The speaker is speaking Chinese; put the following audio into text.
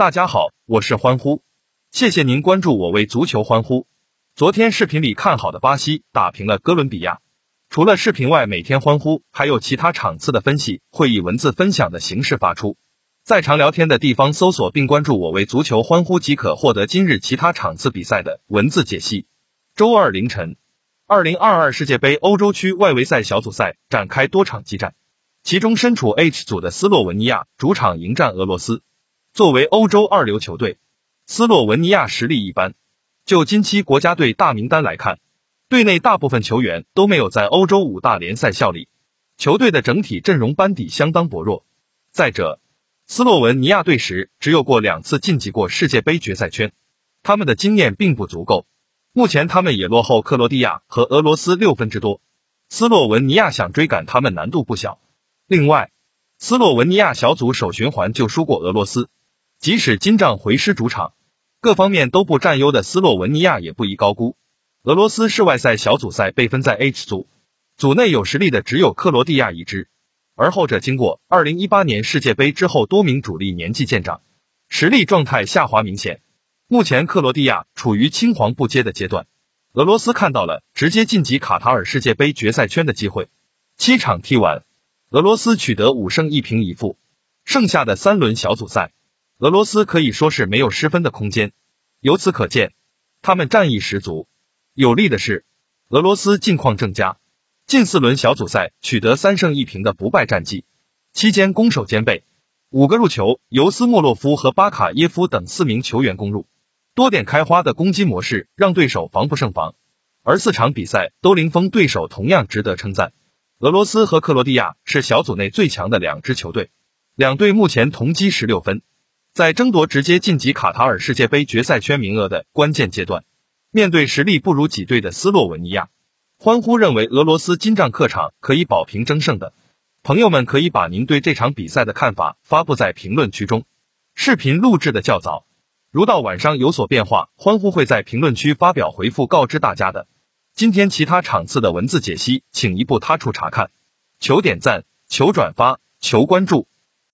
大家好，我是欢呼，谢谢您关注我为足球欢呼。昨天视频里看好的巴西打平了哥伦比亚。除了视频外，每天欢呼还有其他场次的分析会以文字分享的形式发出，在常聊天的地方搜索并关注我为足球欢呼即可获得今日其他场次比赛的文字解析。周二凌晨，二零二二世界杯欧洲区外围赛小组赛展开多场激战，其中身处 H 组的斯洛文尼亚主场迎战俄罗斯。作为欧洲二流球队，斯洛文尼亚实力一般。就今期国家队大名单来看，队内大部分球员都没有在欧洲五大联赛效力，球队的整体阵容班底相当薄弱。再者，斯洛文尼亚队时只有过两次晋级过世界杯决赛圈，他们的经验并不足够。目前他们也落后克罗地亚和俄罗斯六分之多，斯洛文尼亚想追赶他们难度不小。另外，斯洛文尼亚小组首循环就输过俄罗斯。即使金帐回师主场，各方面都不占优的斯洛文尼亚也不宜高估。俄罗斯世外赛小组赛被分在 H 组，组内有实力的只有克罗地亚一支，而后者经过二零一八年世界杯之后，多名主力年纪渐长，实力状态下滑明显。目前克罗地亚处于青黄不接的阶段，俄罗斯看到了直接晋级卡塔尔世界杯决赛圈的机会。七场踢完，俄罗斯取得五胜一平一负，剩下的三轮小组赛。俄罗斯可以说是没有失分的空间，由此可见，他们战意十足。有利的是，俄罗斯近况正佳，近四轮小组赛取得三胜一平的不败战绩，期间攻守兼备，五个入球由斯莫洛夫和巴卡耶夫等四名球员攻入，多点开花的攻击模式让对手防不胜防，而四场比赛都零封对手，同样值得称赞。俄罗斯和克罗地亚是小组内最强的两支球队，两队目前同积十六分。在争夺直接晋级卡塔尔世界杯决赛圈名额的关键阶段，面对实力不如己队的斯洛文尼亚，欢呼认为俄罗斯金帐客场可以保平争胜的朋友们，可以把您对这场比赛的看法发布在评论区中。视频录制的较早，如到晚上有所变化，欢呼会在评论区发表回复告知大家的。今天其他场次的文字解析，请一步他处查看。求点赞，求转发，求关注。